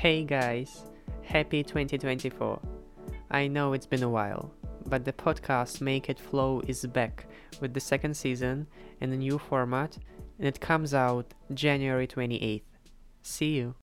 Hey guys, happy 2024. I know it's been a while, but the podcast Make It Flow is back with the second season and a new format and it comes out January 28th. See you.